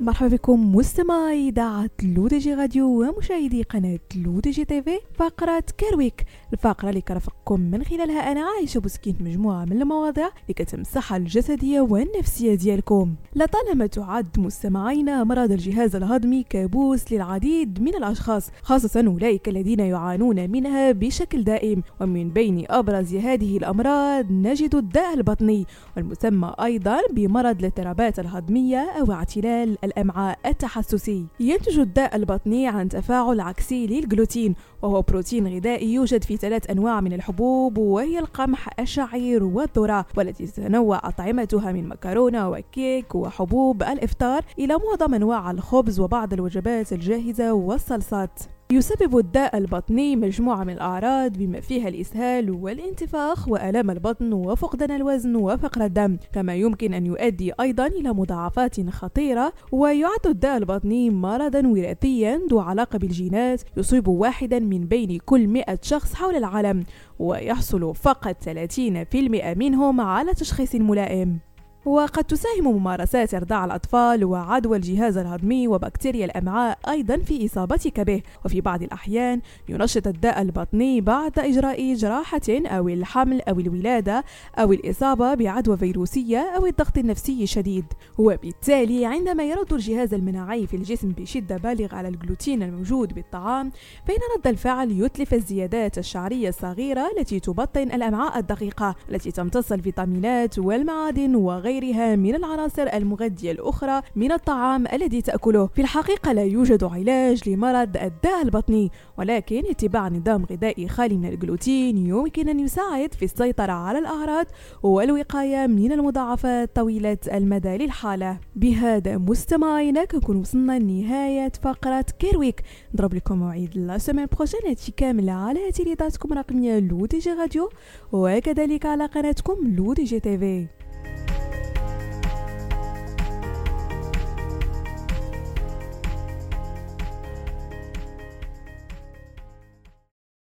مرحبا بكم مستمعي إذاعة لودي جي راديو ومشاهدي قناة لودي جي تيفي فقرة Care Week الفقرة اللي كرفقكم من خلالها أنا عايشة بوسكينت مجموعة من المواضيع اللي كتهم الصحة الجسدية والنفسية ديالكم. لطالما تعد مستمعينا مرض الجهاز الهضمي كابوس للعديد من الأشخاص خاصة أولئك الذين يعانون منها بشكل دائم ومن بين أبرز هذه الأمراض نجد الداء البطني والمسمى أيضا بمرض الاضطرابات الهضمية أو اعتلال الأمعاء التحسسي. ينتج الداء البطني عن تفاعل عكسي للجلوتين وهو بروتين غذائي يوجد في ثلاث أنواع من الحبوب وهي القمح الشعير والذرة والتي تتنوع أطعمتها من مكرونة وكيك وحبوب الإفطار إلى معظم أنواع الخبز وبعض الوجبات الجاهزة والصلصات. يسبب الداء البطني مجموعة من الأعراض بما فيها الإسهال والانتفاخ وألم البطن وفقدان الوزن وفقر الدم كما يمكن أن يؤدي أيضا إلى مضاعفات خطيرة ويعد الداء البطني مرضا وراثيا ذو علاقة بالجينات يصيب واحدا من بين كل 100 شخص حول العالم ويحصل فقط 30% منهم على تشخيص ملائم. وقد تساهم ممارسات إرضاع الأطفال وعدوى الجهاز الهضمي وبكتيريا الأمعاء أيضا في إصابتك به. وفي بعض الأحيان ينشط الداء البطني بعد إجراء جراحة أو الحمل أو الولادة أو الإصابة بعدوى فيروسية أو الضغط النفسي شديد وبالتالي عندما يرد الجهاز المناعي في الجسم بشدة بالغة على الجلوتين الموجود بالطعام فإن رد الفعل يتلف الزيادات الشعرية الصغيرة التي تبطن الأمعاء الدقيقة التي تمتص الفيتامينات والمعادن وغيرها. وغيرها من العناصر المغذية الأخرى من الطعام الذي تأكله. في الحقيقة لا يوجد علاج لمرض الداء البطني ولكن اتباع نظام غذائي خالي من الجلوتين يمكن أن يساعد في السيطرة على الأعراض والوقاية من المضاعفات طويلة المدى للحالة. بهذا مستمعينا كنكون وصلنا لنهاية فقرة كيرويك. نضرب لكم موعد la semaine prochaine هادشي كامل على تيليداتكم رقمية لو دي جي راديو وكذلك على قناتكم لو دي جي تيفي